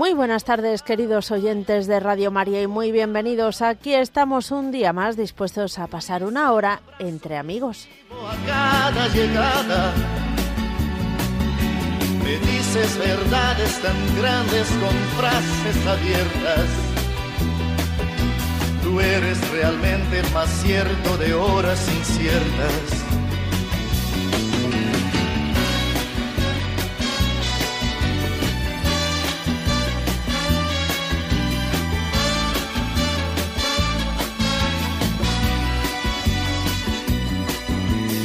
Muy buenas tardes, queridos oyentes de Radio María, y muy bienvenidos. Aquí estamos un día más dispuestos a pasar una hora entre amigos. A cada llegada me dices verdades tan grandes con frases abiertas. Tú eres realmente más cierto de horas inciertas.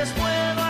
pero es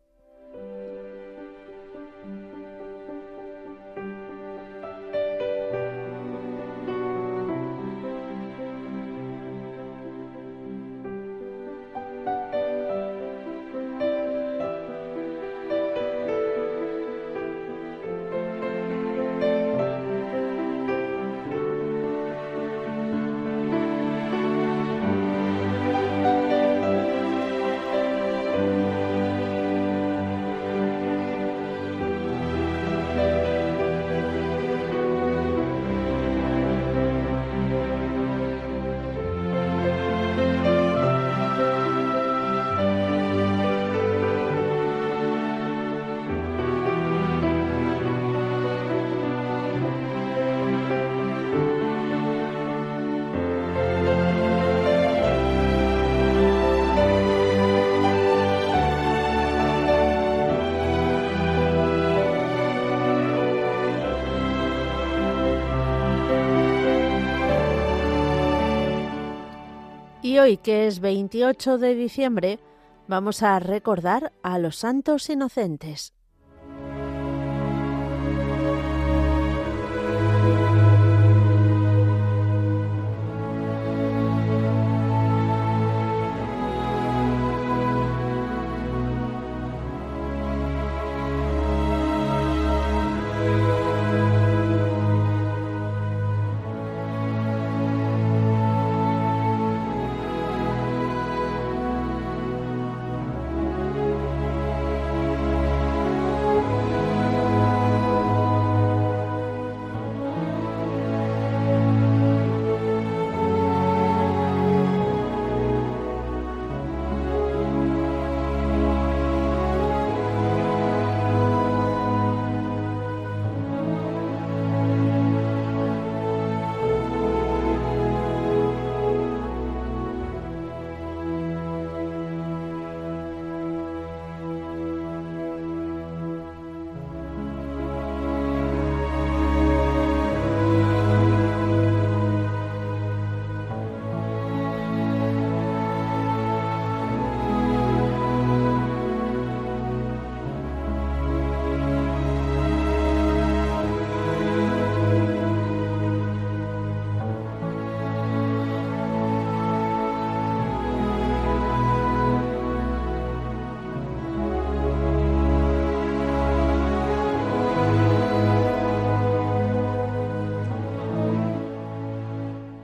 Y hoy, que es 28 de diciembre, vamos a recordar a los santos inocentes.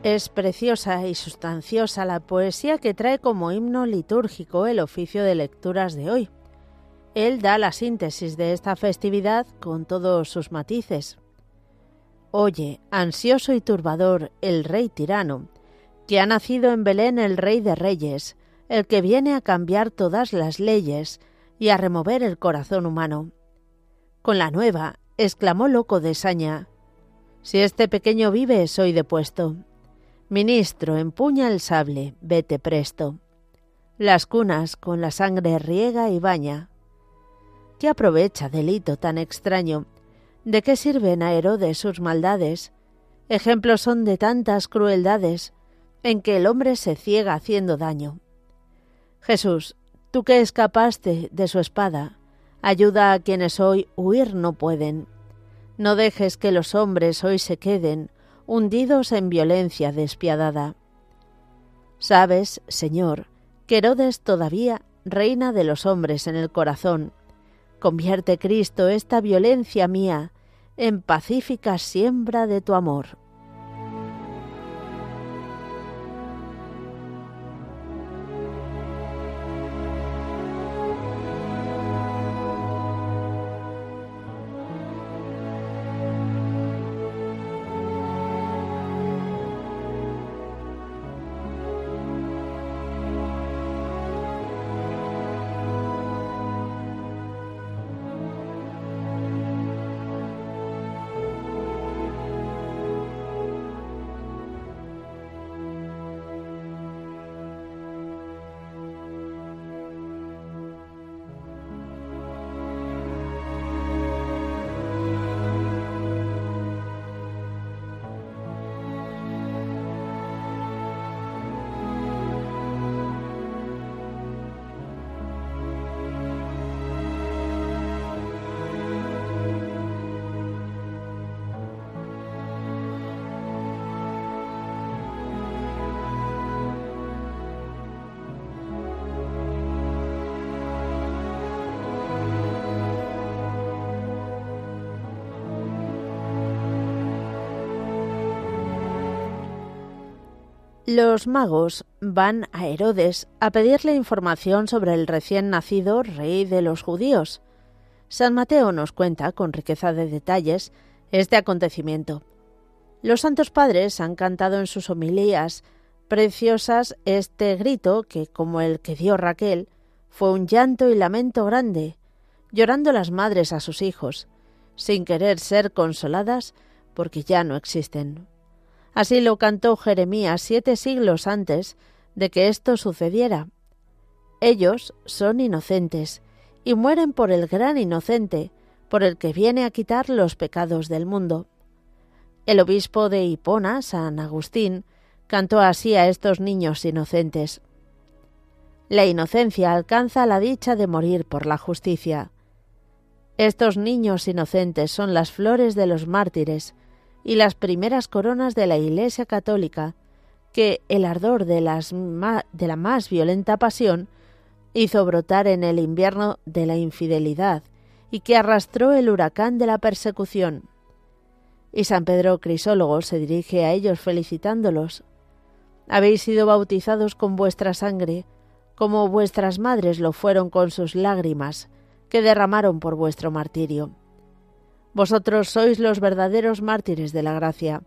Es preciosa y sustanciosa la poesía que trae como himno litúrgico el oficio de lecturas de hoy. Él da la síntesis de esta festividad con todos sus matices. Oye, ansioso y turbador, el rey tirano, que ha nacido en Belén el rey de reyes, el que viene a cambiar todas las leyes y a remover el corazón humano. Con la nueva, exclamó loco de saña, si este pequeño vive, soy depuesto. Ministro, empuña el sable, vete presto. Las cunas con la sangre riega y baña. ¿Qué aprovecha delito tan extraño? ¿De qué sirven a Herodes sus maldades? Ejemplos son de tantas crueldades en que el hombre se ciega haciendo daño. Jesús, tú que escapaste de su espada, ayuda a quienes hoy huir no pueden. No dejes que los hombres hoy se queden hundidos en violencia despiadada. Sabes, Señor, que Herodes todavía reina de los hombres en el corazón. Convierte, Cristo, esta violencia mía en pacífica siembra de tu amor. Los magos van a Herodes a pedirle información sobre el recién nacido rey de los judíos. San Mateo nos cuenta con riqueza de detalles este acontecimiento. Los santos padres han cantado en sus homilías preciosas este grito que, como el que dio Raquel, fue un llanto y lamento grande, llorando las madres a sus hijos, sin querer ser consoladas porque ya no existen. Así lo cantó Jeremías siete siglos antes de que esto sucediera. Ellos son inocentes y mueren por el gran inocente, por el que viene a quitar los pecados del mundo. El obispo de Hipona, San Agustín, cantó así a estos niños inocentes. La inocencia alcanza la dicha de morir por la justicia. Estos niños inocentes son las flores de los mártires, y las primeras coronas de la Iglesia católica, que el ardor de, de la más violenta pasión hizo brotar en el invierno de la infidelidad y que arrastró el huracán de la persecución. Y San Pedro Crisólogo se dirige a ellos felicitándolos. Habéis sido bautizados con vuestra sangre, como vuestras madres lo fueron con sus lágrimas, que derramaron por vuestro martirio. Vosotros sois los verdaderos mártires de la gracia,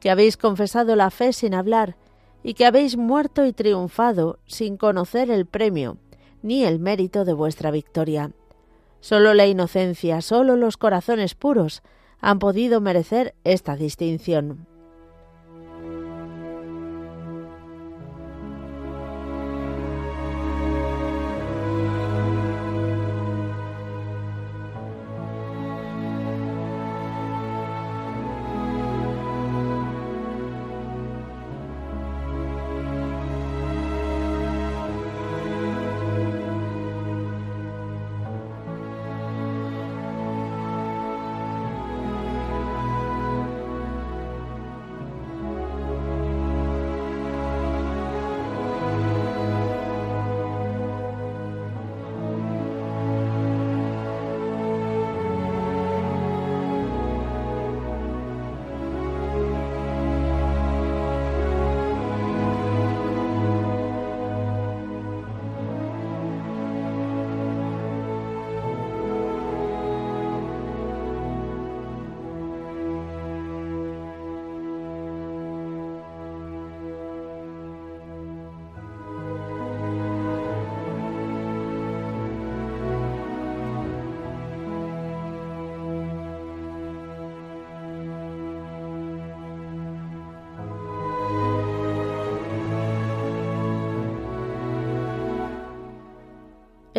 que habéis confesado la fe sin hablar, y que habéis muerto y triunfado sin conocer el premio ni el mérito de vuestra victoria. Solo la inocencia, solo los corazones puros han podido merecer esta distinción.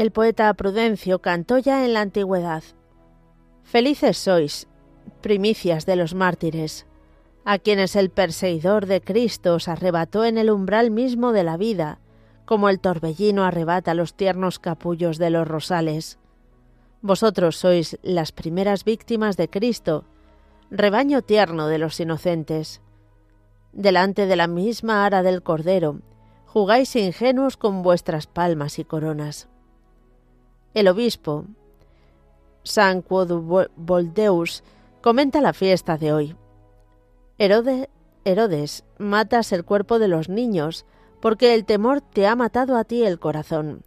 El poeta Prudencio cantó ya en la antigüedad. Felices sois, primicias de los mártires, a quienes el perseguidor de Cristo os arrebató en el umbral mismo de la vida, como el torbellino arrebata los tiernos capullos de los rosales. Vosotros sois las primeras víctimas de Cristo, rebaño tierno de los inocentes. Delante de la misma ara del Cordero, jugáis ingenuos con vuestras palmas y coronas. El obispo, San Quoduboldeus, comenta la fiesta de hoy. Herodes, matas el cuerpo de los niños, porque el temor te ha matado a ti el corazón.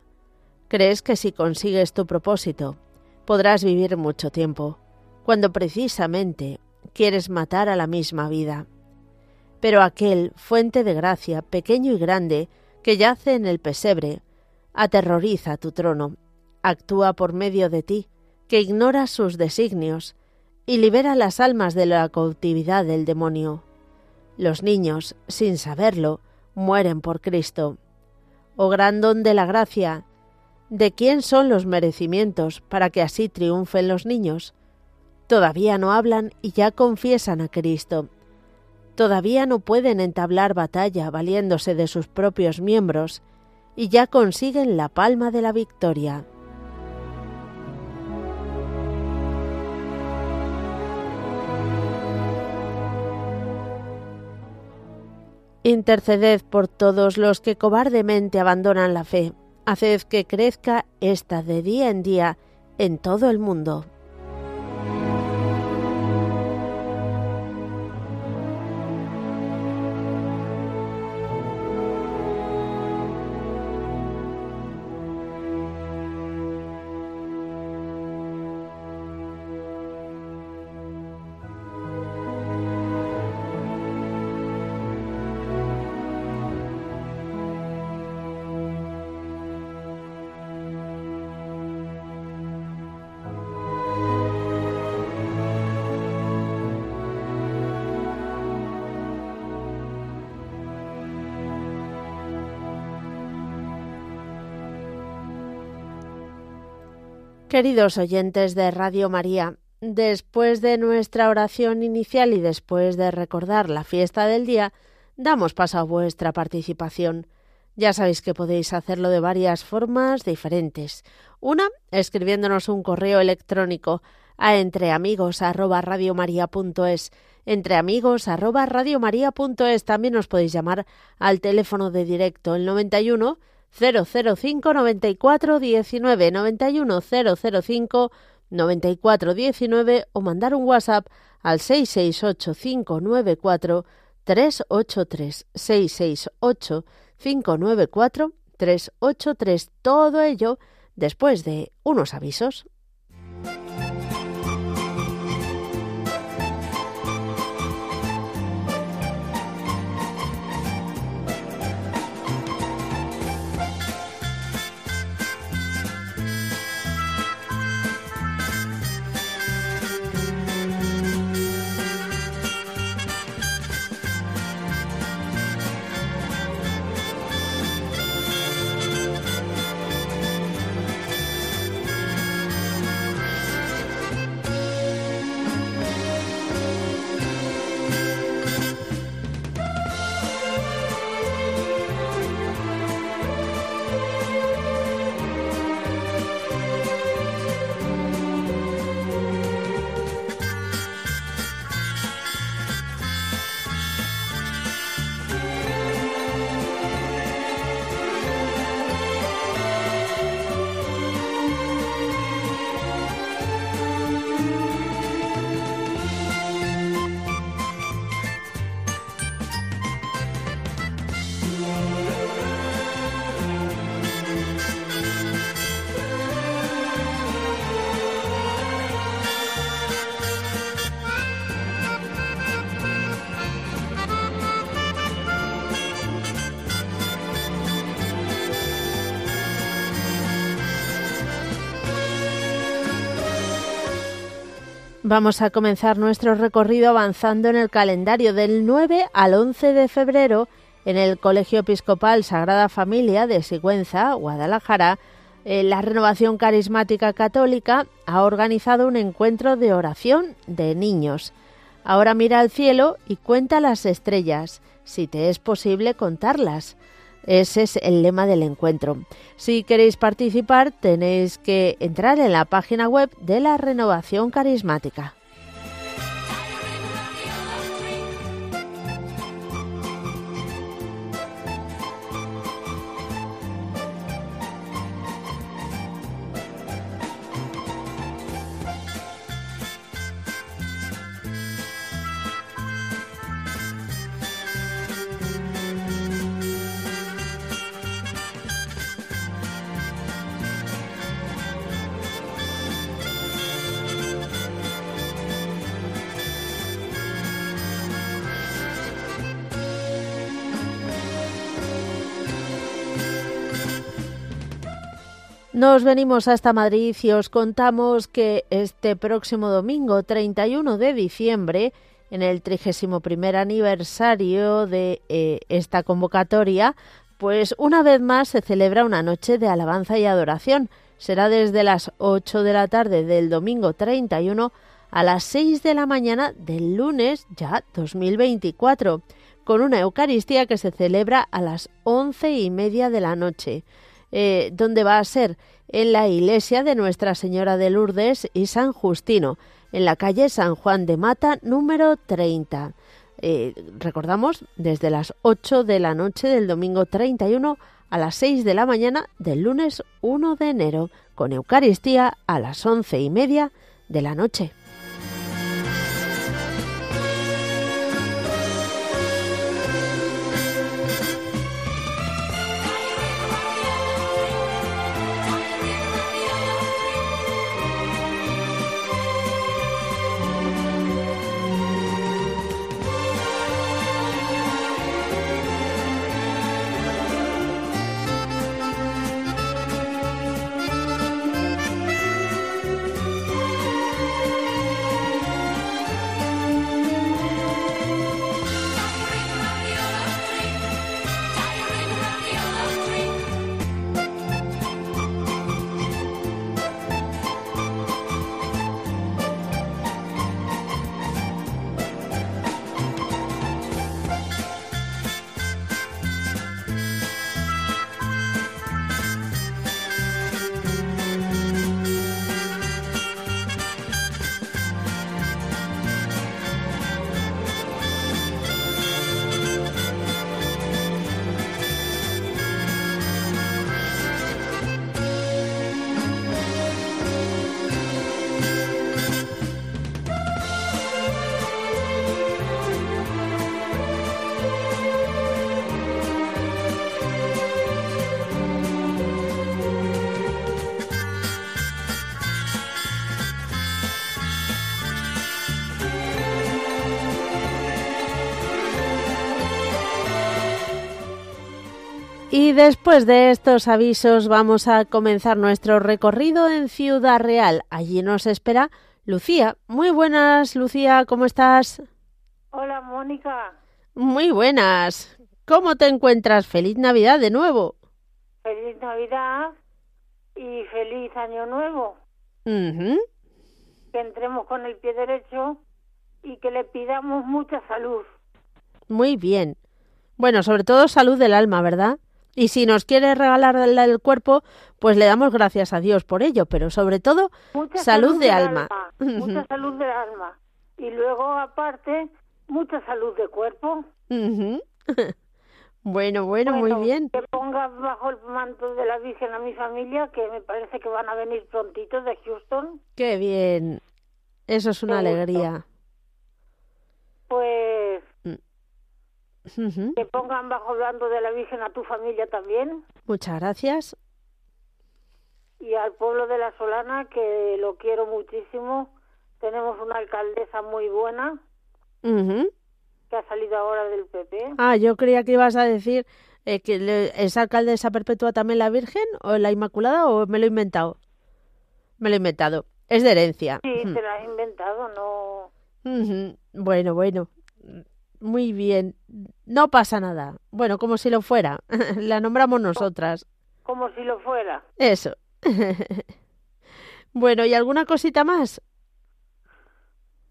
Crees que si consigues tu propósito, podrás vivir mucho tiempo, cuando precisamente quieres matar a la misma vida. Pero aquel, fuente de gracia, pequeño y grande, que yace en el pesebre, aterroriza tu trono actúa por medio de ti, que ignora sus designios, y libera las almas de la cautividad del demonio. Los niños, sin saberlo, mueren por Cristo. Oh gran don de la gracia, ¿de quién son los merecimientos para que así triunfen los niños? Todavía no hablan y ya confiesan a Cristo. Todavía no pueden entablar batalla valiéndose de sus propios miembros y ya consiguen la palma de la victoria. Interceded por todos los que cobardemente abandonan la fe. Haced que crezca esta de día en día en todo el mundo. Queridos oyentes de Radio María, después de nuestra oración inicial y después de recordar la fiesta del día, damos paso a vuestra participación. Ya sabéis que podéis hacerlo de varias formas diferentes. Una, escribiéndonos un correo electrónico a entreamigos@radiomaria.es, entreamigos@radiomaria.es. También os podéis llamar al teléfono de directo el 91 005 94 19 91 005 94 19 o mandar un WhatsApp al 668 594 383 668 594 383 todo ello después de unos avisos. Vamos a comenzar nuestro recorrido avanzando en el calendario del 9 al 11 de febrero en el Colegio Episcopal Sagrada Familia de Sigüenza, Guadalajara, Eh, la Renovación Carismática Católica ha organizado un encuentro de oración de niños. Ahora mira al cielo y cuenta las estrellas, si te es posible contarlas. Ese es el lema del encuentro. Si queréis participar, tenéis que entrar en la página web de la Renovación Carismática. Nos venimos hasta Madrid y os contamos que este próximo domingo 31 de diciembre, en el 31 aniversario de eh, esta convocatoria, pues una vez más se celebra una noche de alabanza y adoración. Será desde las 8 de la tarde del domingo 31 a las 6 de la mañana del lunes ya 2024, con una Eucaristía que se celebra a las once y media de la noche. Eh, donde va a ser en la iglesia de Nuestra Señora de Lourdes y San Justino, en la calle San Juan de Mata, número 30. Eh, recordamos, desde las 8 de la noche del domingo 31 a las 6 de la mañana del lunes 1 de enero, con Eucaristía a las once y media de la noche. Y después de estos avisos vamos a comenzar nuestro recorrido en Ciudad Real. Allí nos espera Lucía. Muy buenas, Lucía, ¿cómo estás? Hola, Mónica. Muy buenas. ¿Cómo te encuentras? Feliz Navidad de nuevo. Feliz Navidad y feliz Año Nuevo. Que entremos con el pie derecho y que le pidamos mucha salud. Muy bien. Bueno, sobre todo salud del alma, ¿verdad? Y si nos quiere regalar el, cuerpo, pues le damos gracias a Dios por ello, pero sobre todo salud, de alma. Mucha salud de alma. Y luego, aparte, mucha salud de cuerpo. bueno, bueno, muy bien. Que ponga bajo el manto de la Virgen a mi familia, que me parece que van a venir prontitos de Houston. Qué bien. Eso es una alegría. Pues que pongan bajo el bando de la Virgen a tu familia también. Muchas gracias. Y al pueblo de La Solana, que lo quiero muchísimo. Tenemos una alcaldesa muy buena. Que ha salido ahora del PP. Ah, yo creía que ibas a decir eh, que es alcaldesa perpetua también la Virgen o la Inmaculada o me lo he inventado. Me lo he inventado. Es de herencia. Sí, te lo has inventado, no. Bueno, bueno. Muy bien. No pasa nada. Bueno, como si lo fuera. La nombramos nosotras. Como si lo fuera. Eso. bueno, ¿y alguna cosita más?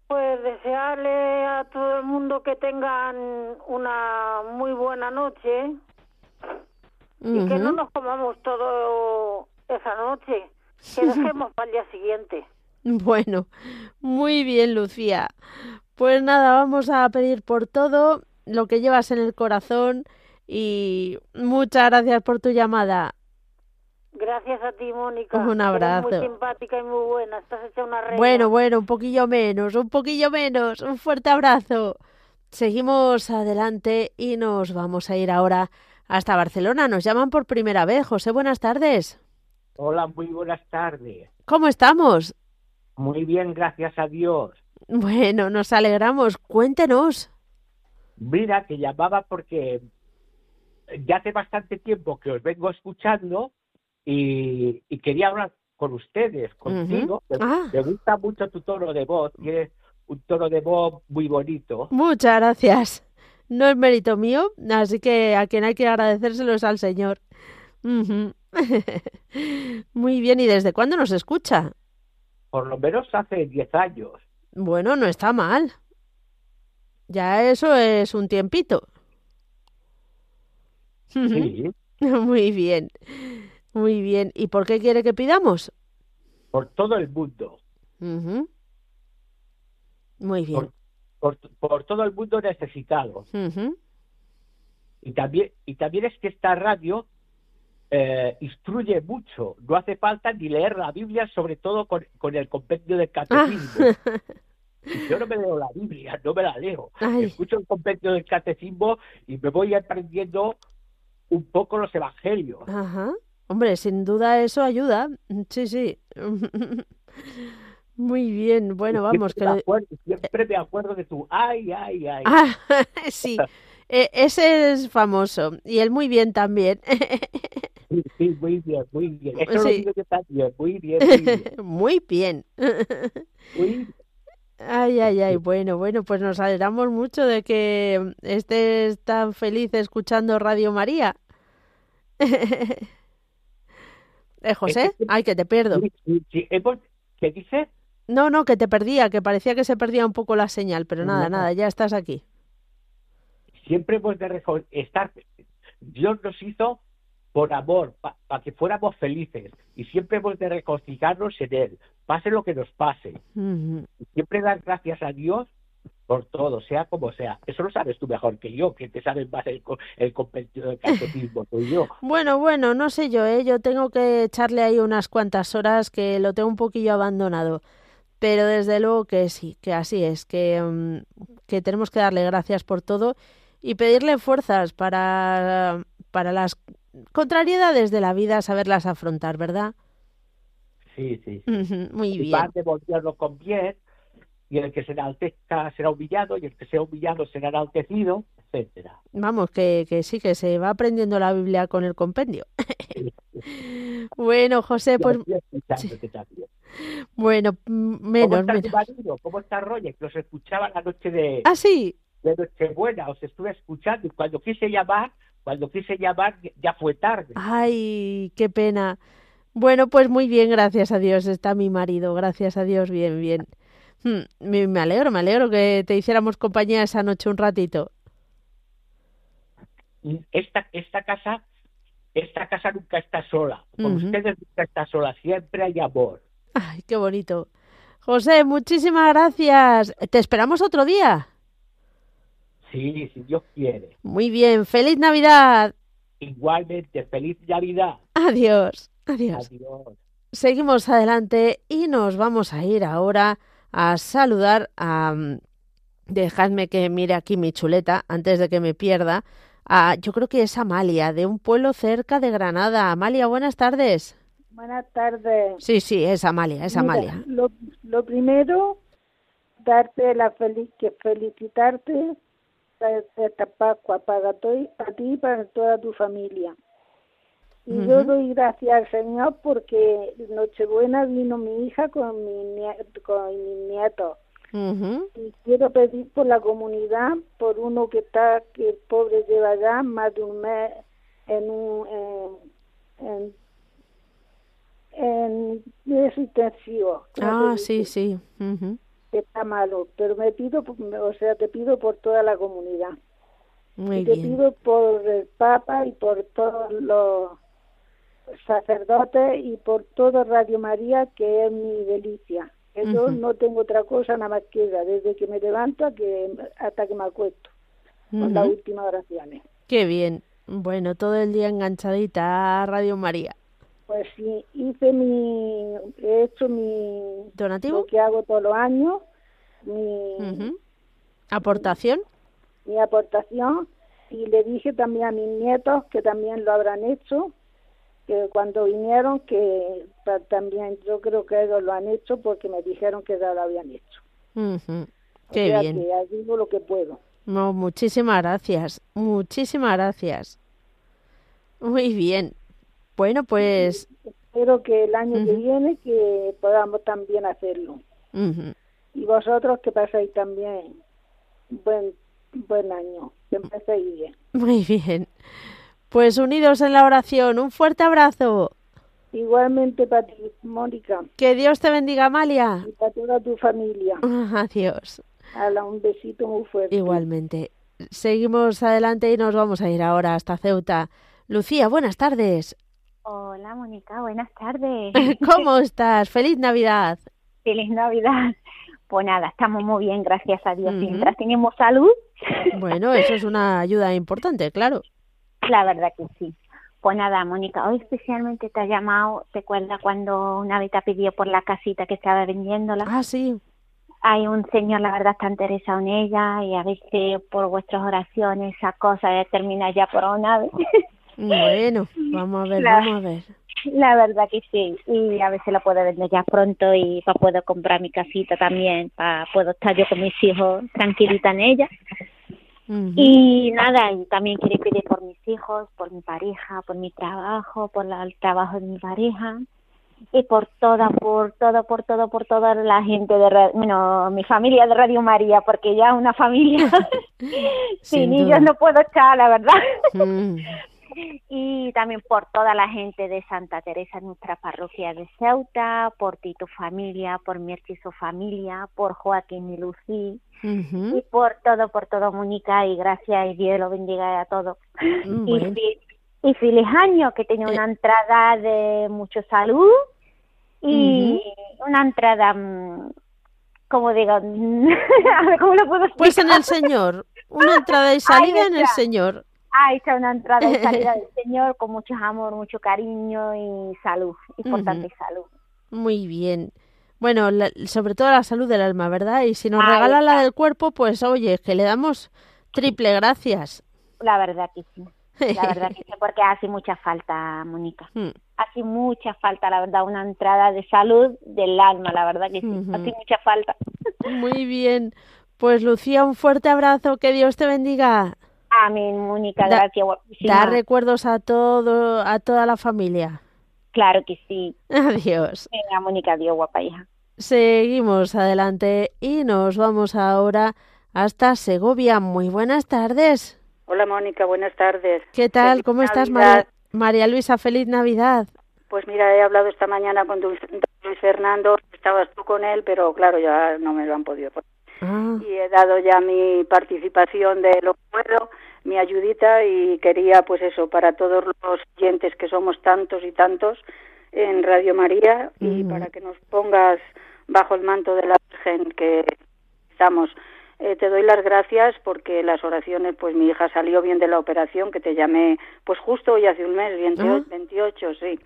Pues desearle a todo el mundo que tengan una muy buena noche y que no nos comamos todo esa noche, que dejemos para el día siguiente. Bueno, muy bien, Lucía. Pues nada, vamos a pedir por todo lo que llevas en el corazón y muchas gracias por tu llamada. Gracias a ti, Mónica. Un abrazo. muy simpática y muy buena. Estás hecha una reina. Bueno, bueno, un poquillo menos, un poquillo menos. Un fuerte abrazo. Seguimos adelante y nos vamos a ir ahora hasta Barcelona. Nos llaman por primera vez. José, buenas tardes. Hola, muy buenas tardes. ¿Cómo estamos? Muy bien, gracias a Dios. Bueno, nos alegramos. Cuéntenos. Mira, que llamaba porque ya hace bastante tiempo que os vengo escuchando y, quería hablar con ustedes, contigo. Ah. Me gusta mucho tu tono de voz, tienes un tono de voz muy bonito. Muchas gracias. No es mérito mío, así que a quien hay que agradecérselo es al Señor. Muy bien, ¿y desde cuándo nos escucha? Por lo menos hace 10 años. Bueno, no está mal. Ya eso es un tiempito. Sí. Muy bien, muy bien. ¿Y por qué quiere que pidamos? Por todo el mundo. Muy bien. Por, por, todo el mundo necesitado. Y también, y también es que esta radio eh, instruye mucho. No hace falta ni leer la Biblia, sobre todo con, con el compendio del catecismo. Yo no me leo la Biblia, no me la leo. Escucho el compendio del catecismo y me voy aprendiendo un poco los evangelios. Ajá. Hombre, sin duda eso ayuda. Sí, sí. Muy bien, bueno, vamos. Siempre, que... me acuerdo, siempre me acuerdo de tu ay, ay, ay. Ah, sí, e, ese es famoso. Y él muy bien también. Sí, sí, muy bien, muy bien. Eso sí. lo digo yo también, muy bien, muy bien. muy bien. Muy. Ay, ay, ay, bueno, bueno, pues nos alegramos mucho de que estés tan feliz escuchando Radio María. ¿Eh, José? Ay, que te pierdo. ¿Qué dices? No, no, que te perdía, que parecía que se perdía un poco la señal, pero nada, nada, ya estás aquí. Siempre hemos de estar. Dios nos hizo por amor, para que fuéramos felices. Y siempre hemos de regocijarnos en Él, pase lo que nos pase. Siempre dar gracias a Dios por todo, sea como sea. Eso lo sabes tú mejor que yo, que te sabes más el, el del catecismo soy yo. Bueno, bueno, no sé yo, ¿eh? yo tengo que echarle ahí unas cuantas horas que lo tengo un poquillo abandonado. Pero desde luego que sí, que así es, que, mm, que tenemos que darle gracias por todo y pedirle fuerzas para, para las contrariedades de la vida, saberlas afrontar, ¿verdad? Sí, sí. Muy y bien. Van devolverlo con bien, y el que se enaltezca será humillado, y el que sea humillado será enaltecido, etcétera. Vamos, que, que sí, que se va aprendiendo la Biblia con el compendio. bueno, José, pues... Bueno, menos, ¿Cómo está marido? ¿Cómo está Roger? Que los escuchaba la noche de... Ah, sí. De Nochebuena, os estuve escuchando y cuando quise llamar cuando quise llamar ya fue tarde. Ay, qué pena. Bueno, pues muy bien, gracias a Dios. Está mi marido, gracias a Dios, bien, bien. Hmm, me alegro, me alegro que te hiciéramos compañía esa noche un ratito. Esta, esta casa, esta casa nunca está sola. Con ustedes nunca está sola, siempre hay amor. Ay, qué bonito. José, muchísimas gracias. Te esperamos otro día. Sí, si Dios quiere. Muy bien, feliz Navidad. Igualmente, feliz Navidad. Adiós, adiós. Adiós. Seguimos adelante y nos vamos a ir ahora a saludar a... Mm, dejadme que mire aquí mi chuleta antes de que me pierda. A, yo creo que es Amalia, de un pueblo cerca de Granada. Amalia, buenas tardes. Buenas tardes. Sí, sí, es Amalia, es Amalia. Lo, lo primero, darte la feliz, felicitarte esta Pascua para, para ti y para toda tu familia. Y yo doy gracias al Señor porque Nochebuena vino mi hija con mi, con mi nieto. Y quiero pedir por la comunidad, por uno que está, que el pobre lleva ya más de un mes en un, en, en es intensivo. Ah, sí, sí. Está malo, pero me pido, o sea, te pido por toda la comunidad. Muy te pido por el Papa y por todos los sacerdotes y por todo Radio María, que es mi delicia. Yo no tengo otra cosa nada más que esa, desde que me levanto hasta que me acuesto, con las últimas oraciones. Qué bien. Bueno, todo el día enganchadita a Radio María. Pues sí, hice mi, he hecho mi... ¿Donativo? Lo que hago todos los años, mi... ¿Aportación? Mi aportación, y le dije también a mis nietos que también lo habrán hecho, que cuando vinieron, que también yo creo que ellos lo han hecho porque me dijeron que ya lo habían hecho. Qué bien. Que digo lo que puedo. No, muchísimas gracias, muchísimas gracias. Muy bien. Bueno, pues... Espero que el año que viene que podamos también hacerlo. Y vosotros que pasáis también buen, buen año, que empecéis bien. Muy bien. Pues unidos en la oración, un fuerte abrazo. Igualmente para ti, Mónica. Que Dios te bendiga, Amalia. Y para toda tu familia. Adiós. Hala, un besito muy fuerte. Igualmente. Seguimos adelante y nos vamos a ir ahora hasta Ceuta. Lucía, buenas tardes. Hola, Mónica, buenas tardes. ¿Cómo estás? Feliz Navidad. Feliz Navidad. Pues nada, estamos muy bien, gracias a Dios. Mientras tenemos salud. Bueno, eso es una ayuda importante, claro. La verdad que sí. Pues nada, Mónica, hoy especialmente te ha llamado, ¿te acuerdas cuando una vez te pidió por la casita que estaba vendiéndola? Ah, sí hay un señor, la verdad, está interesado en ella y a veces por vuestras oraciones esa cosa termina ya por una vez. Bueno, vamos a ver, vamos a ver. La verdad que sí, y a veces la puedo vender ya pronto y puedo comprar mi casita también, para puedo estar yo con mis hijos tranquilita en ella. Y nada, y también quiero pedir por mis hijos, por mi pareja, por mi trabajo, por el trabajo de mi pareja y por toda, por todo, por todo, por toda la gente de, bueno, mi familia de Radio María, porque ya una familia sin ellos no puedo estar, la verdad. Mm. Y también por toda la gente de Santa Teresa, nuestra parroquia de Ceuta, por ti tu familia, por Mirti y su familia, por Joaquín y Lucí, y por todo, por todo, Mónica, y gracias y Dios lo bendiga a todos. Mm, y, y feliz año, que tenga una eh. entrada de mucho salud y una entrada, mm, como digo, a ver cómo lo puedo explicar? Pues en el Señor, una entrada y salida en el Señor. Ahí está una entrada y salida del Señor con mucho amor, mucho cariño y salud, importante salud. Muy bien. Bueno, sobre todo la salud del alma, ¿verdad? Y si nos regala la del cuerpo, pues oye, que le damos triple gracias. La verdad que sí. La verdad que sí, porque hace mucha falta, Mónica. Hmm. Hace mucha falta, la verdad, una entrada de salud del alma, la verdad que sí. Hace mucha falta. Muy bien. Pues Lucía, un fuerte abrazo, que Dios te bendiga. Amén, Mónica, gracias. Da recuerdos a todo, a toda la familia. Claro que sí. Adiós. Venga, Mónica, adiós, guapa hija. Seguimos adelante y nos vamos ahora hasta Segovia. Muy buenas tardes. Hola Mónica, buenas tardes. ¿Qué tal? ¿Cómo estás María, Luisa? Feliz Navidad. Pues mira, he hablado esta mañana con Luis Fernando, estabas tú con él, pero claro, ya no me lo han podido poner. Ah. Y he dado ya mi participación de lo que puedo, mi ayudita y quería pues eso, para todos los oyentes que somos tantos y tantos en Radio María y para que nos pongas bajo el manto de la Virgen que estamos eh, te doy las gracias porque las oraciones, pues mi hija salió bien de la operación, que te llamé pues justo hoy hace un mes, 28, sí.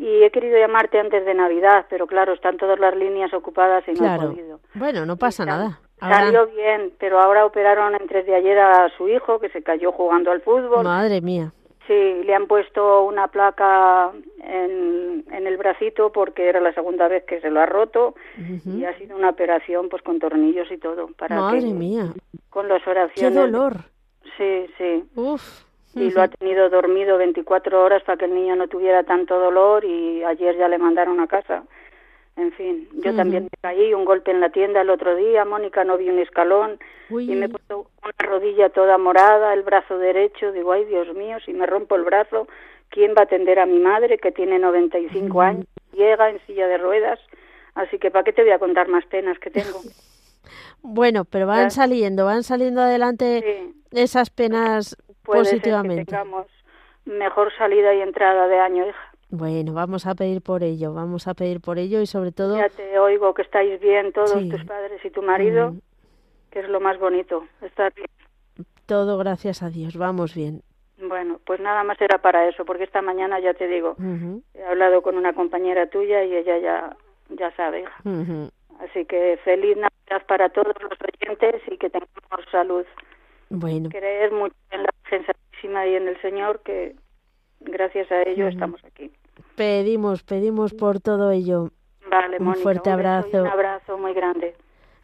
Y he querido llamarte antes de Navidad, pero claro, están todas las líneas ocupadas y no he podido. Bueno, no pasa nada. Salió bien, pero ahora operaron entre de ayer a su hijo, que se cayó jugando al fútbol. Madre mía. Sí, le han puesto una placa en, en, el bracito porque era la segunda vez que se lo ha roto y ha sido una operación pues con tornillos y todo. Para Madre mía. Con las oraciones. ¡Qué dolor! Sí, sí. Uf. Y lo ha tenido dormido 24 horas para que el niño no tuviera tanto dolor y ayer ya le mandaron a casa. En fin, yo también me caí, un golpe en la tienda el otro día, Mónica no vi un escalón y me puso una rodilla toda morada, el brazo derecho, digo, ay Dios mío, si me rompo el brazo, ¿quién va a atender a mi madre que tiene 95 años? llega en silla de ruedas, así que ¿para qué te voy a contar más penas que tengo? bueno, pero van saliendo, van saliendo adelante esas penas positivamente. que tengamos mejor salida y entrada de año, hija. Bueno, vamos a pedir por ello, vamos a pedir por ello y sobre todo... Ya te oigo que estáis bien todos tus padres y tu marido, mm. que es lo más bonito, estar bien. Todo gracias a Dios, vamos bien. Bueno, pues nada más era para eso, porque esta mañana ya te digo, he hablado con una compañera tuya y ella ya, ya sabe. Así que feliz Navidad para todos los oyentes y que tengamos salud. Bueno. Creer mucho en la Santísima y en el Señor, que gracias a ello estamos aquí. Pedimos, pedimos por todo ello. Vale, un fuerte abrazo. un abrazo muy grande.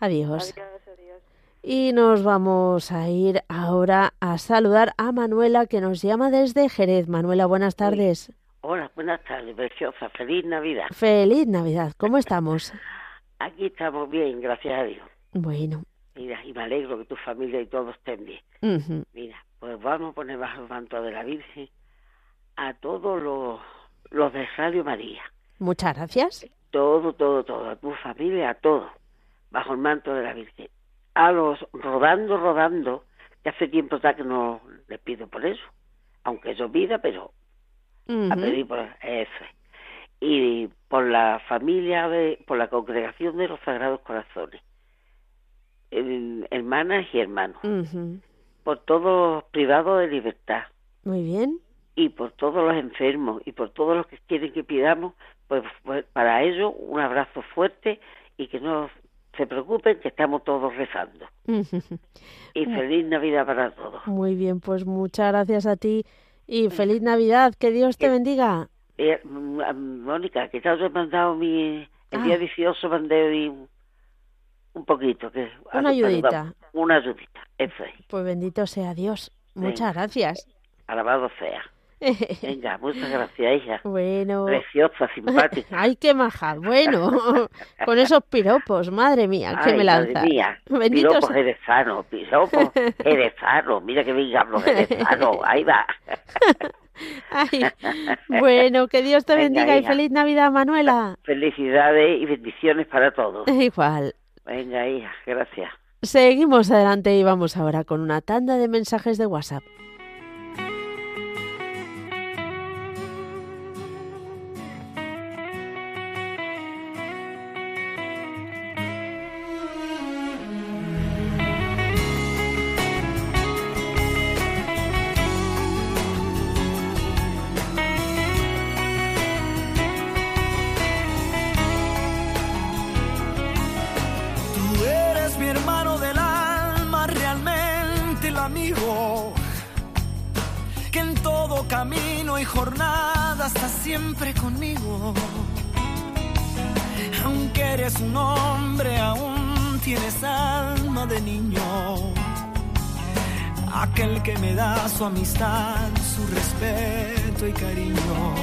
Adiós. Y nos vamos a ir ahora a saludar a Manuela que nos llama desde Jerez. Manuela, buenas tardes. Hola, buenas tardes, preciosa. Feliz Navidad. Feliz Navidad. ¿Cómo estamos? Aquí estamos bien, gracias a Dios. Bueno. Mira, y me alegro que tu familia y todos estén bien. Mira, pues vamos a poner bajo el manto de la Virgen a todos los, los de Radio María. Muchas gracias. Todo, todo, todo, a tu familia, a todo, bajo el manto de la Virgen a los rodando, rodando, que hace tiempo ya que no les pido por eso, aunque eso vida, pero a pedir por eso. Y por la familia, de, por la congregación de los Sagrados Corazones, hermanas y hermanos, por todos los privados de libertad. Muy bien. Y por todos los enfermos y por todos los que quieren que pidamos, pues, pues para ellos un abrazo fuerte y que no se preocupen que estamos todos rezando. y feliz Navidad para todos. Muy bien, pues muchas gracias a ti y feliz Navidad. Que Dios te bendiga. Eh, Mónica, que te has mandado mi... El día 18 ah. mandé un, un poquito. que Una ayudita. Una ayudita, eso Pues bendito sea Dios. Muchas gracias. Alabado sea. Venga, muchas gracias, hija. Bueno. Preciosa, simpática. Ay, qué maja. Bueno, con esos piropos, madre mía, que me lanza. Madre mía. Bendito piropos jerezano, piropos jerezano. Mira que venga hablo jerezano. Ahí va. Ay, bueno, que Dios te bendiga y feliz Navidad, Manuela. Felicidades y bendiciones para todos. Igual. Venga, hija, gracias. Seguimos adelante y vamos ahora con una tanda de mensajes de WhatsApp. De niño. Aquel que me da su amistad, su respeto y cariño.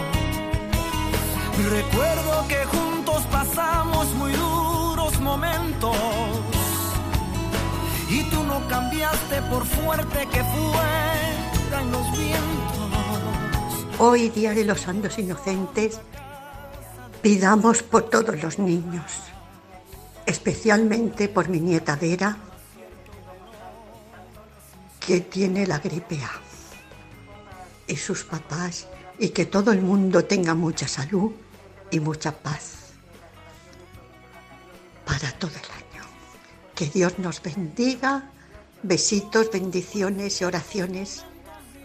Recuerdo que juntos pasamos muy duros momentos. Y tú no cambiaste por fuerte que fueran los vientos. Hoy, Día de los Santos Inocentes, pidamos por todos los niños, especialmente por mi nieta Vera, que tiene la gripe A, y sus papás, y que todo el mundo tenga mucha salud y mucha paz para todo el año. Que Dios nos bendiga. Besitos, bendiciones y oraciones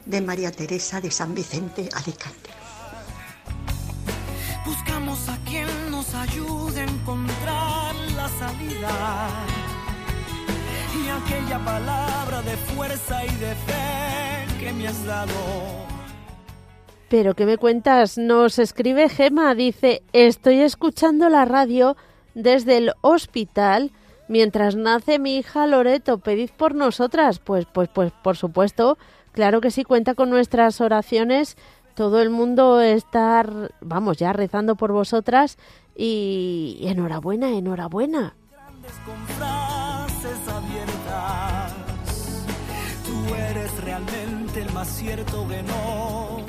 de María Teresa de San Vicente, Alicante. Buscamos a quien nos ayude a encontrar la salida aquella palabra de fuerza y de fe que me has dado. Pero ¿qué me cuentas? Nos escribe Gema, dice, estoy escuchando la radio desde el hospital mientras nace mi hija Loreto, pedid por nosotras. Pues, pues, pues, por supuesto, Claro que sí, cuenta con nuestras oraciones. Todo el mundo está, vamos, ya rezando por vosotras y, enhorabuena, enhorabuena. Que no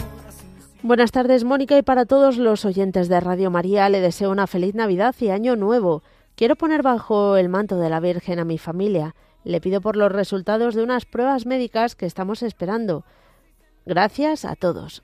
Buenas tardes, Mónica, y para todos los oyentes de Radio María le deseo una feliz Navidad y Año Nuevo. Quiero poner bajo el manto de la Virgen a mi familia. Le pido por los resultados de unas pruebas médicas que estamos esperando. Gracias a todos.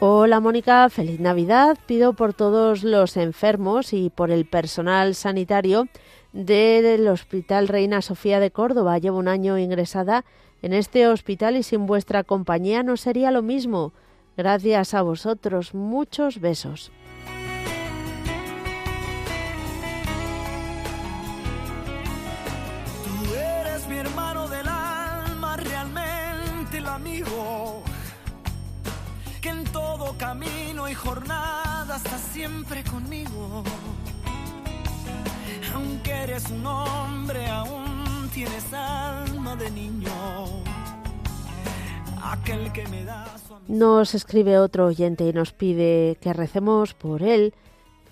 Hola Mónica, feliz Navidad. Pido por todos los enfermos y por el personal sanitario del Hospital Reina Sofía de Córdoba. Llevo un año ingresada en este hospital y sin vuestra compañía no sería lo mismo. Gracias a vosotros. Muchos besos. Siempre conmigo. Aunque eres un hombre, aún tienes alma de niño. Aquel que me da Nos escribe otro oyente y nos pide que recemos por él.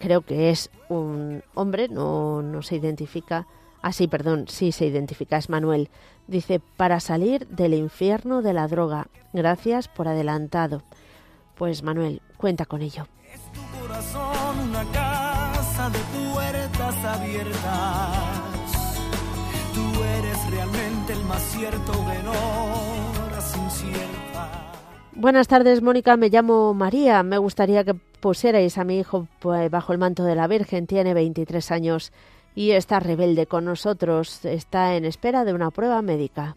Creo que es un hombre, no, no se identifica. Ah, sí, perdón, sí se identifica, es Manuel. Dice, para salir del infierno de la droga. Gracias por adelantado. Pues Manuel, cuenta con ello. Corazón una casa de puertas abiertas. Tú eres realmente el más cierto. Buenas tardes, Mónica. Me llamo María. Me gustaría que pusierais a mi hijo pues, bajo el manto de la Virgen. Tiene 23 años y está rebelde con nosotros. Está en espera de una prueba médica.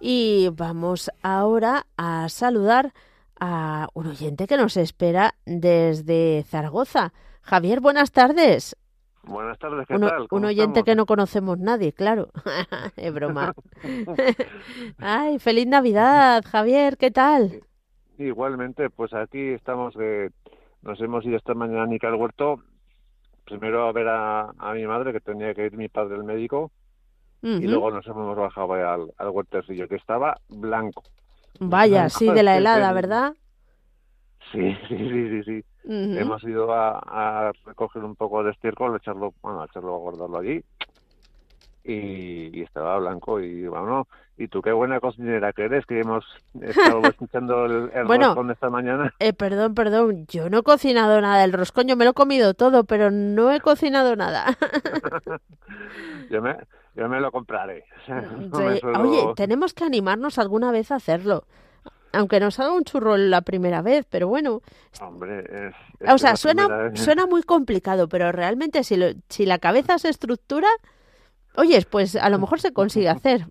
y vamos ahora a saludar a un oyente que nos espera desde Zaragoza. Javier, buenas tardes. Buenas tardes, ¿qué Un, tal? un ¿Cómo oyente estamos? que no conocemos nadie, claro. es broma. Ay, feliz Navidad, Javier, ¿qué tal? Igualmente, pues aquí estamos, eh, nos hemos ido esta mañana a Nica al huerto, primero a ver a, a mi madre, que tenía que ir mi padre al médico, y luego nos hemos bajado al, al huertecillo, que estaba blanco. Vaya, sí, de la helada. ¿verdad? Sí, sí, sí, sí. Hemos ido a, a recoger un poco de estiércol, echarlo, bueno, echarlo a guardarlo allí, y, y estaba blanco, y bueno, y tú qué buena cocinera que eres, que hemos estado escuchando el, el Bueno. roscón de esta mañana. Eh, perdón, perdón, yo no he cocinado nada del roscón, yo me lo he comido todo, pero no he cocinado nada. yo me yo me lo compraré. No me suelo- Oye, tenemos que animarnos alguna vez a hacerlo. Aunque nos salga un churro la primera vez, pero bueno. Hombre, es, es O sea, suena, suena muy complicado, pero realmente si, lo- si la cabeza se estructura, oyes, pues a lo mejor se consigue hacer.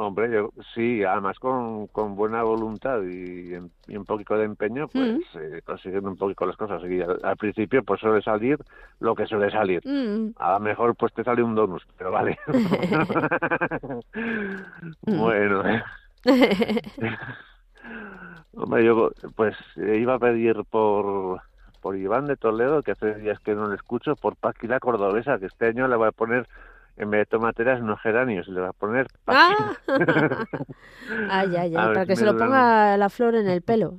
Hombre, yo sí, además con, con buena voluntad y, en- y un poquito de empeño, pues Mm. eh, consiguiendo un poquito las cosas. Y al, al principio, pues suele salir lo que suele salir. Mm. A lo mejor, pues te sale un donus, pero vale. bueno. Hombre, yo pues eh, iba a pedir por por Iván de Toledo, que hace días que no le escucho, por Paqui la Cordobesa, que este año le voy a poner, en vez de tomateras, no geranios, le voy a poner. Ah. Ay, ay, ay, para que se lo ponga la flor en el pelo.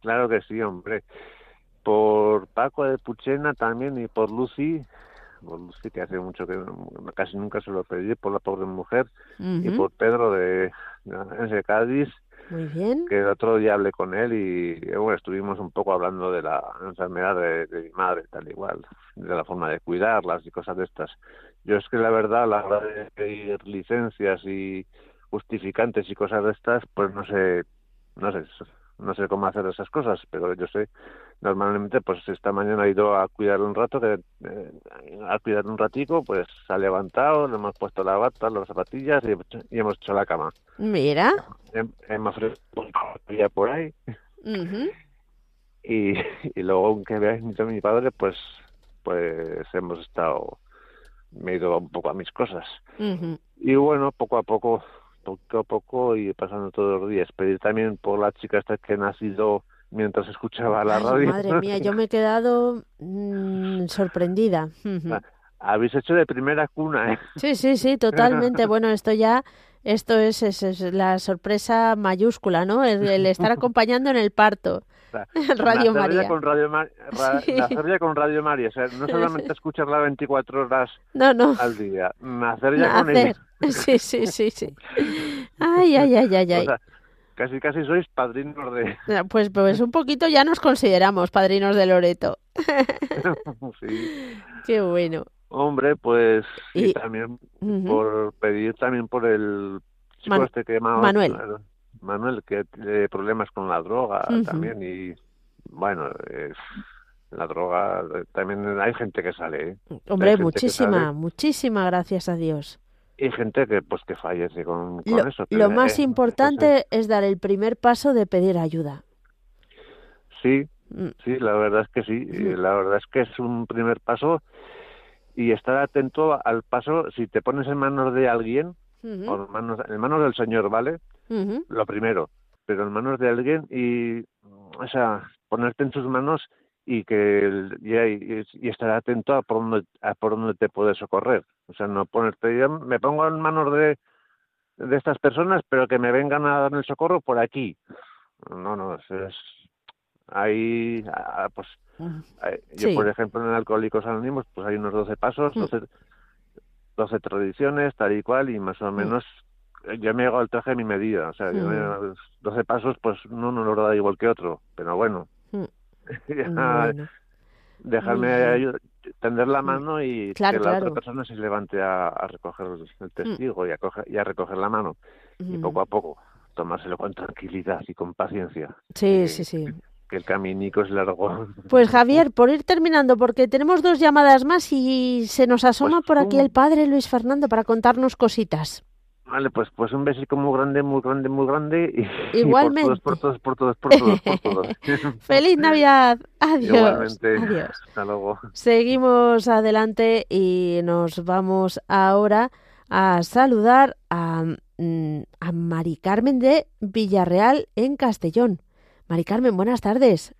Claro que sí, hombre. Por Paco de Puchena también y por Lucy, por Lucy que hace mucho que casi nunca se lo pedí, por la pobre mujer, y por Pedro de, de Cádiz, Muy bien. que el otro día hablé con él y eh, bueno, estuvimos un poco hablando de la enfermedad de, de mi madre, tal igual, de la forma de cuidarlas y cosas de estas. Yo es que la verdad, a la hora de pedir licencias y justificantes y cosas de estas, pues no sé, no sé, no sé cómo hacer esas cosas, pero yo sé, normalmente, pues esta mañana he ido a cuidar un rato, que, eh, a cuidar un ratico, pues se ha levantado, le hemos puesto la bata, las zapatillas y, y hemos hecho la cama. Mira. Hem- Hemos fresco por ahí. y, y luego, aunque vea a mi padre, pues, pues hemos estado, me he ido un poco a mis cosas. Y bueno, poco a poco, poco a poco y pasando todos los días. Pedir también por la chica esta que ha nacido mientras escuchaba la radio. Madre mía, yo me he quedado mm, sorprendida. Habéis hecho de primera cuna, ¿eh? Sí, sí, sí, totalmente. Bueno, esto ya, esto es, es, la sorpresa mayúscula, ¿no? El, estar acompañando en el parto. Radio María. Con Radio ya con Radio María. O sea, no solamente escucharla 24 horas al día, nacer ya con ella. Sí, sí, sí, sí. Ay, ay, ay, ay, ay. casi, casi sois padrinos de... Pues, pues un poquito ya nos consideramos padrinos de Loreto. sí. Qué bueno. Hombre, pues y, también por pedir también por el chico este que Manuel. Manuel, que tiene problemas con la droga también y bueno, la droga también hay gente que sale. ¿eh? Hombre, muchísima, muchísima, gracias a Dios. Y gente que pues que fallece con, con eso. lo más importante es dar el primer paso de pedir ayuda. Sí, mm. sí, la verdad es que sí. La verdad es que es un primer paso y estar atento al paso, si te pones en manos de alguien, en manos, en manos del Señor, ¿vale? Lo primero, pero en manos de alguien y, o sea, ponerte en sus manos y que y, estar atento a por dónde a por dónde te puedes socorrer. O sea no ponerte yo me pongo en manos de de estas personas pero que me vengan a dar el socorro por aquí. No no es, ahí pues yo, por ejemplo, en Alcohólicos Anónimos, pues hay unos 12 pasos, 12, mm. 12 tradiciones, tal y cual, y más o mm. menos yo me hago el traje a mi medida. O sea, 12 mm. pasos, pues no, no lo da igual que otro, pero bueno. Dejarme tender la mano y que la otra persona se levante a, recoger el testigo y, a y a recoger la mano. Y poco a poco tomárselo con tranquilidad y con paciencia. Sí, sí, sí que el caminico es largo. Pues Javier, por ir terminando, porque tenemos dos llamadas más y se nos asoma pues por aquí el padre Luis Fernando para contarnos cositas. Vale, pues pues un besico muy grande, muy grande, muy grande. Y, Igualmente. por todos, por todos, por todos, por todos. Feliz Navidad. Adiós. Igualmente. Adiós. Hasta luego. Seguimos adelante y nos vamos ahora a saludar a, mm, a Mari Carmen de Villarreal en Castellón. Mari Carmen, buenas tardes.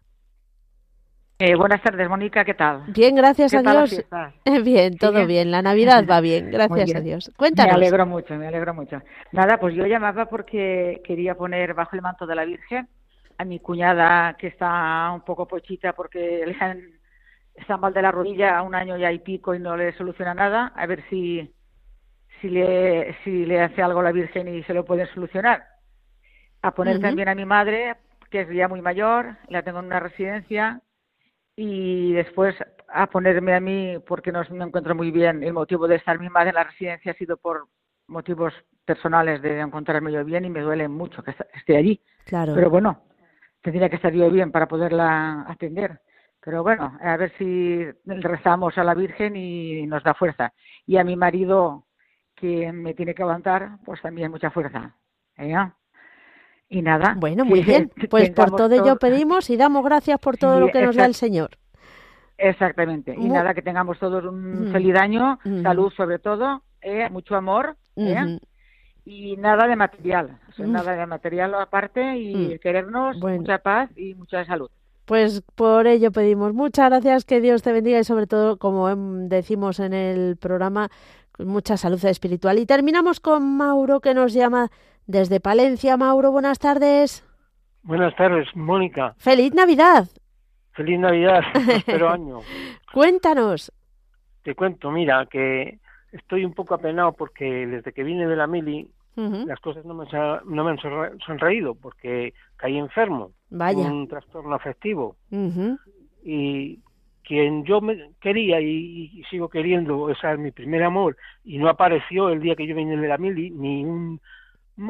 Eh, buenas tardes, Mónica, ¿qué tal? Bien, gracias a Dios. bien, todo bien. La Navidad va bien, gracias a Dios. Cuéntanos. Me alegro mucho, me alegro mucho. Nada, pues yo llamaba porque quería poner bajo el manto de la Virgen a mi cuñada que está un poco pochita porque le han, está mal de la rodilla un año ya y pico y no le soluciona nada. A ver si si le si le hace algo la Virgen y se lo pueden solucionar. A poner también a mi madre que es ya muy mayor, la tengo en una residencia y después a ponerme a mí porque no me encuentro muy bien. El motivo de estar mi madre en la residencia ha sido por motivos personales de encontrarme yo bien y me duele mucho que esté allí. Claro. Pero bueno, tendría que estar yo bien para poderla atender. Pero bueno, a ver si rezamos a la Virgen y nos da fuerza. Y a mi marido, que me tiene que aguantar, pues también mucha fuerza. ¿eh? Y nada. Bueno, muy bien. Pues por todo ello pedimos y damos gracias por todo lo que nos da el Señor. Exactamente. Y nada, que tengamos todos un mm. feliz año, mm. salud sobre todo, ¿eh? mucho amor. ¿eh? Y nada de material, nada de material aparte y mm. querernos, mucha paz y mucha salud. Pues por ello pedimos muchas gracias, que Dios te bendiga y sobre todo, como em, decimos en el programa, mucha salud espiritual. Y terminamos con Mauro que nos llama desde Palencia, Mauro, buenas tardes. Buenas tardes, Mónica. ¡Feliz Navidad! ¡Feliz Navidad! Espero año. Cuéntanos. Te cuento, mira, que estoy un poco apenado porque desde que vine de la mili las cosas no me, no me han sonreído porque caí enfermo. Vaya. Un trastorno afectivo. Y quien yo me quería y, sigo queriendo, o sea, mi primer amor, y no apareció el día que yo vine de la mili, ni un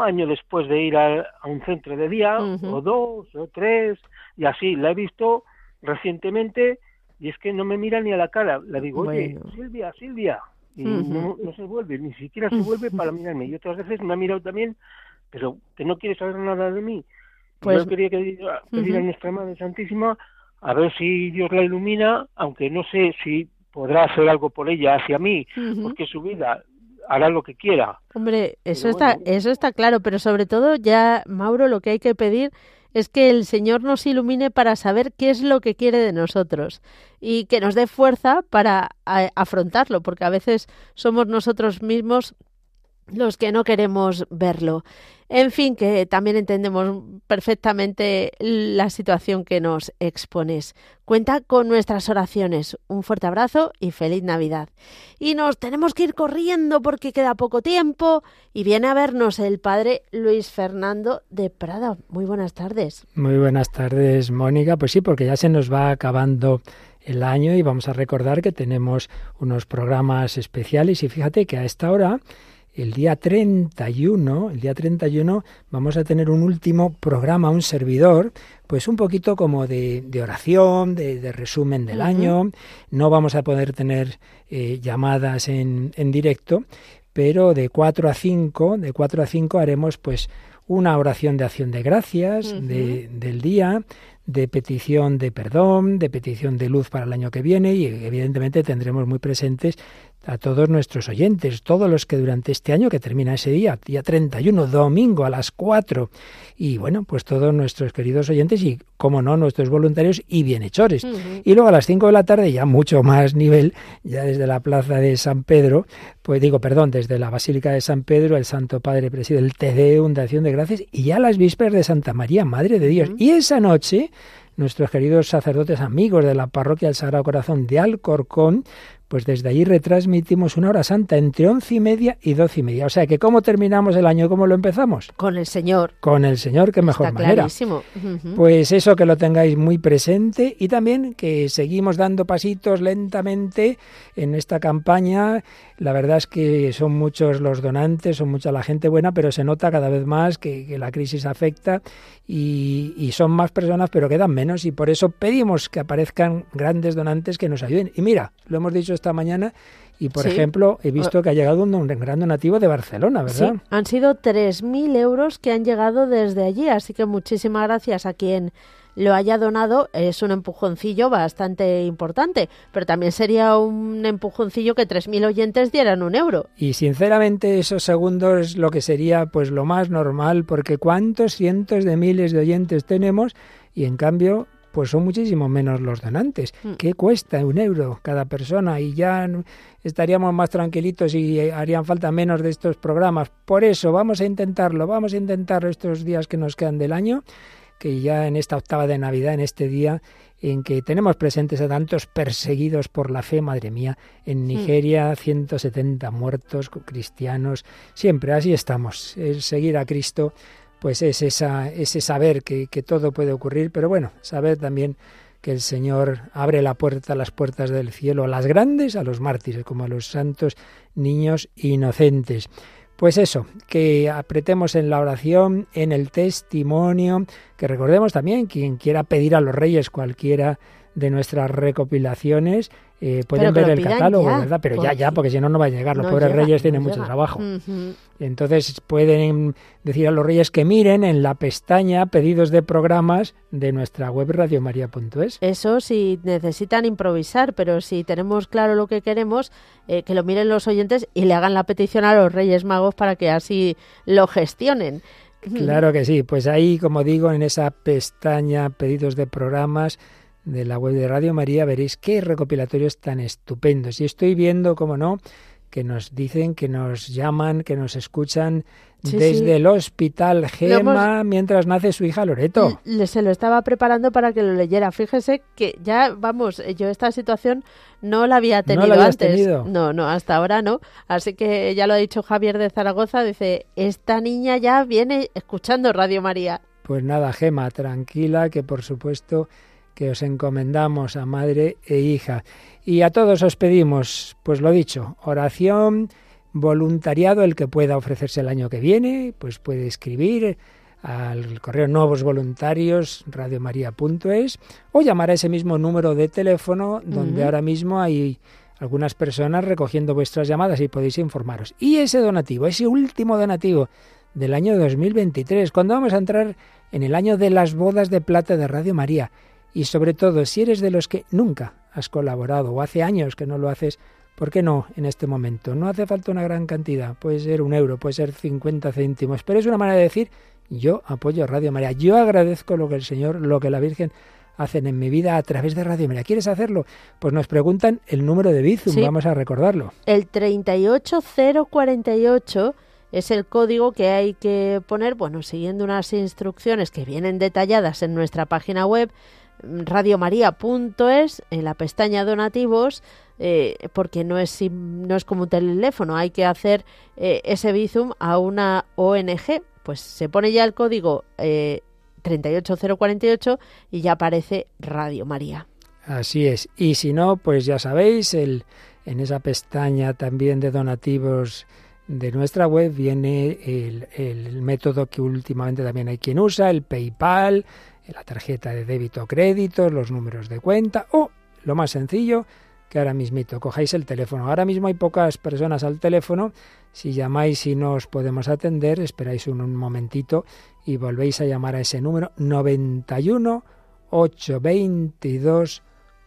año después de ir a, un centro de día, o dos, o tres, y así. La he visto recientemente y es que no me mira ni a la cara. Le digo, oye, Silvia, Silvia. Y no, se vuelve, ni siquiera se vuelve para mirarme. Y otras veces me ha mirado también, pero que no quiere saber nada de mí. Pues... Yo quería pedir a nuestra Madre Santísima a ver si Dios la ilumina, aunque no sé si podrá hacer algo por ella hacia mí, porque su vida hará lo que quiera. Hombre, eso está, eso está claro, pero sobre todo ya, Mauro, lo que hay que pedir es que el Señor nos ilumine para saber qué es lo que quiere de nosotros y que nos dé fuerza para afrontarlo, porque a veces somos nosotros mismos los que no queremos verlo. En fin, que también entendemos perfectamente la situación que nos expones. Cuenta con nuestras oraciones. Un fuerte abrazo y feliz Navidad. Y nos tenemos que ir corriendo porque queda poco tiempo y viene a vernos el padre Luis Fernando de Prada. Muy buenas tardes. Muy buenas tardes, Mónica. Pues sí, porque ya se nos va acabando el año y vamos a recordar que tenemos unos programas especiales y fíjate que a esta hora el día 31, el día 31 vamos a tener un último programa, un servidor, pues un poquito como de, oración, de, resumen del año. No vamos a poder tener eh, llamadas en, en directo, pero de 4 a 5, de 4 a 5 haremos pues una oración de acción de gracias de, del día, de petición de perdón, de petición de luz para el año que viene y evidentemente tendremos muy presentes a todos nuestros oyentes, todos los que durante este año que termina ese día, día 31, domingo a las 4, y bueno, pues todos nuestros queridos oyentes y, como no, nuestros voluntarios y bienhechores. Y luego a las 5 de la tarde, ya mucho más nivel, ya desde la plaza de San Pedro, pues digo, perdón, desde la Basílica de San Pedro, el Santo Padre preside el Tedeum de Acción de Gracias, y ya las vísperas de Santa María, Madre de Dios. Y esa noche, nuestros queridos sacerdotes amigos de la parroquia del Sagrado Corazón de Alcorcón, pues desde allí retransmitimos una hora santa entre once y media y doce y media. O sea que ¿cómo terminamos el año? ¿Cómo lo empezamos? Con el Señor. Con el Señor, que mejor Está manera. Clarísimo. Pues eso que lo tengáis muy presente y también que seguimos dando pasitos lentamente en esta campaña. La verdad es que son muchos los donantes, son mucha la gente buena, pero se nota cada vez más que, la crisis afecta y, y son más personas, pero quedan menos y por eso pedimos que aparezcan grandes donantes que nos ayuden. Y mira, lo hemos dicho esta mañana y, por ejemplo, he visto que ha llegado un, gran donativo de Barcelona, ¿verdad? Sí, han sido 3.000 euros que han llegado desde allí, así que muchísimas gracias a quien lo haya donado. Es un empujoncillo bastante importante, pero también sería un empujoncillo que 3.000 oyentes dieran un euro. Y sinceramente esos segundos es lo que sería pues lo más normal, porque cuántos cientos de miles de oyentes tenemos y en cambio pues son muchísimo menos los donantes. Mm. ¿Qué cuesta un euro cada persona? Y ya estaríamos más tranquilitos y harían falta menos de estos programas. Por eso vamos a intentarlo, vamos a intentarlo estos días que nos quedan del año, que ya en esta octava de Navidad, en este día en que tenemos presentes a tantos perseguidos por la fe, madre mía, en mm. Nigeria 170 muertos cristianos, siempre así estamos, el seguir a Cristo pues es esa, ese saber que, que todo puede ocurrir, pero bueno, saber también que el Señor abre la puerta, las puertas del cielo a las grandes, a los mártires, como a los santos niños inocentes. Pues eso, que apretemos en la oración, en el testimonio, que recordemos también, quien quiera pedir a los reyes cualquiera de nuestras recopilaciones, eh, pueden ver el catálogo, ¿verdad? Pero ya, ya, porque si no, no va a llegar. Los pobres reyes tienen mucho trabajo. Entonces pueden decir a los reyes que miren en la pestaña pedidos de programas de nuestra web radiomaria.es. Eso si necesitan improvisar, pero si tenemos claro lo que queremos, eh, que lo miren los oyentes y le hagan la petición a los reyes magos para que así lo gestionen. Claro que sí, pues ahí, como digo, en esa pestaña pedidos de programas, de la web de Radio María veréis qué recopilatorios tan estupendos. Y estoy viendo, como no, que nos dicen, que nos llaman, que nos escuchan desde el hospital Gema mientras nace su hija Loreto. Se lo estaba preparando para que lo leyera. Fíjese que ya, vamos, yo esta situación no la había tenido antes. No, no, hasta ahora no. Así que ya lo ha dicho Javier de Zaragoza, dice, esta niña ya viene escuchando Radio María. Pues nada, Gema, tranquila, que por supuesto que os encomendamos a madre e hija. Y a todos os pedimos, pues lo dicho, oración, voluntariado, el que pueda ofrecerse el año que viene, pues puede escribir al correo nuevos voluntarios radiomaria.es o llamar a ese mismo número de teléfono donde ahora mismo hay algunas personas recogiendo vuestras llamadas y podéis informaros. Y ese donativo, ese último donativo del año 2023, cuando vamos a entrar en el año de las bodas de plata de Radio María. Y sobre todo, si eres de los que nunca has colaborado o hace años que no lo haces, ¿por qué no en este momento? No hace falta una gran cantidad, puede ser un euro, puede ser 50 céntimos, pero es una manera de decir yo apoyo Radio María, yo agradezco lo que el Señor, lo que la Virgen hacen en mi vida a través de Radio María. ¿Quieres hacerlo? Pues nos preguntan el número de Bizum, vamos a recordarlo. El 38048 es el código que hay que poner, bueno, siguiendo unas instrucciones que vienen detalladas en nuestra página web radiomaria.es en la pestaña donativos eh, porque no es no es como un teléfono hay que hacer eh, ese bizum a una ONG pues se pone ya el código eh, 38048 y ya aparece Radio María. Así es. Y si no, pues ya sabéis, el, en esa pestaña también de donativos de nuestra web viene el, el método que últimamente también hay quien usa, el PayPal, la tarjeta de débito o crédito, los números de cuenta o, lo más sencillo, que ahora mismito cojáis el teléfono. Ahora mismo hay pocas personas al teléfono. Si llamáis y no os podemos atender, esperáis un, momentito y volvéis a llamar a ese número 91 822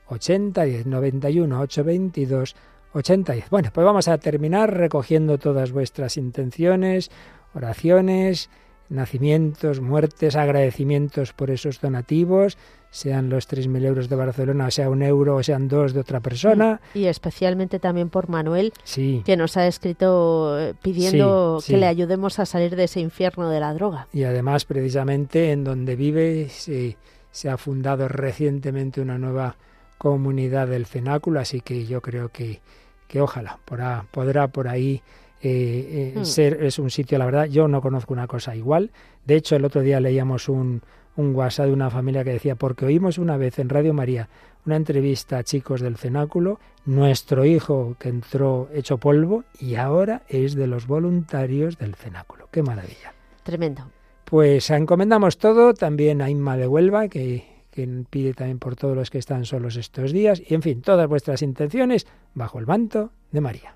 8010 91 822 8010. Bueno, pues vamos a terminar recogiendo todas vuestras intenciones, oraciones, nacimientos, muertes, agradecimientos por esos donativos, sean los 3.000 euros de Barcelona, o sea un euro, o sean dos de otra persona. Y especialmente también por Manuel, que nos ha escrito eh, pidiendo que le ayudemos a salir de ese infierno de la droga. Y además, precisamente en donde vive, se, se ha fundado recientemente una nueva comunidad del cenáculo, así que yo creo que, que ojalá podrá, podrá por ahí eh, eh, mm. ser, es un sitio, la verdad, yo no conozco una cosa igual. De hecho, el otro día leíamos un, un WhatsApp de una familia que decía, porque oímos una vez en Radio María una entrevista a chicos del cenáculo, nuestro hijo que entró hecho polvo y ahora es de los voluntarios del cenáculo. ¡Qué maravilla! Tremendo. Pues encomendamos todo también a Inma de Huelva, que, que pide también por todos los que están solos estos días, y en fin, todas vuestras intenciones bajo el manto de María.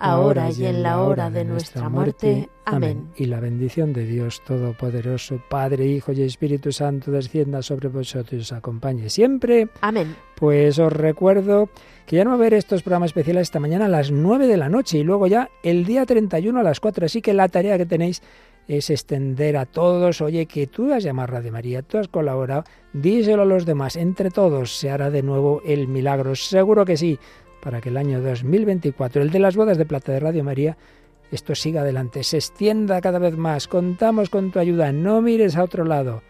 ahora y en la hora de nuestra muerte. Amén. Y la bendición de Dios Todopoderoso, Padre, Hijo y Espíritu Santo, descienda sobre vosotros y os acompañe siempre. Amén. Pues os recuerdo que ya no va a haber estos programas especiales esta mañana a las 9 de la noche y luego ya el día 31 a las 4. Así que la tarea que tenéis es extender a todos, oye, que tú has llamado a Radio María, tú has colaborado, díselo a los demás, entre todos se hará de nuevo el milagro, seguro que sí para que el año 2024, el de las bodas de plata de Radio María, esto siga adelante, se extienda cada vez más. Contamos con tu ayuda, no mires a otro lado.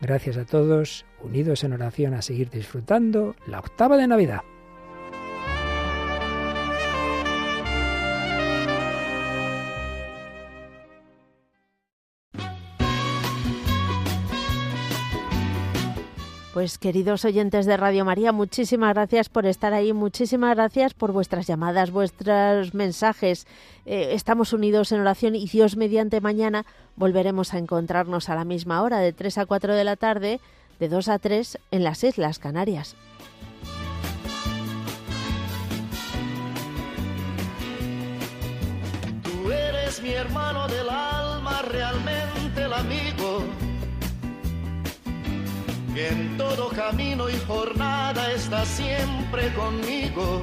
Gracias a todos, unidos en oración a seguir disfrutando la octava de Navidad. Pues queridos oyentes de Radio María, muchísimas gracias por estar ahí, muchísimas gracias por vuestras llamadas, vuestros mensajes. Eh, estamos unidos en oración y Dios mediante mañana volveremos a encontrarnos a la misma hora, de 3 a 4 de la tarde, de 2 a 3 en las Islas Canarias. Tú eres mi hermano del alma, realmente que en todo camino y jornada está siempre conmigo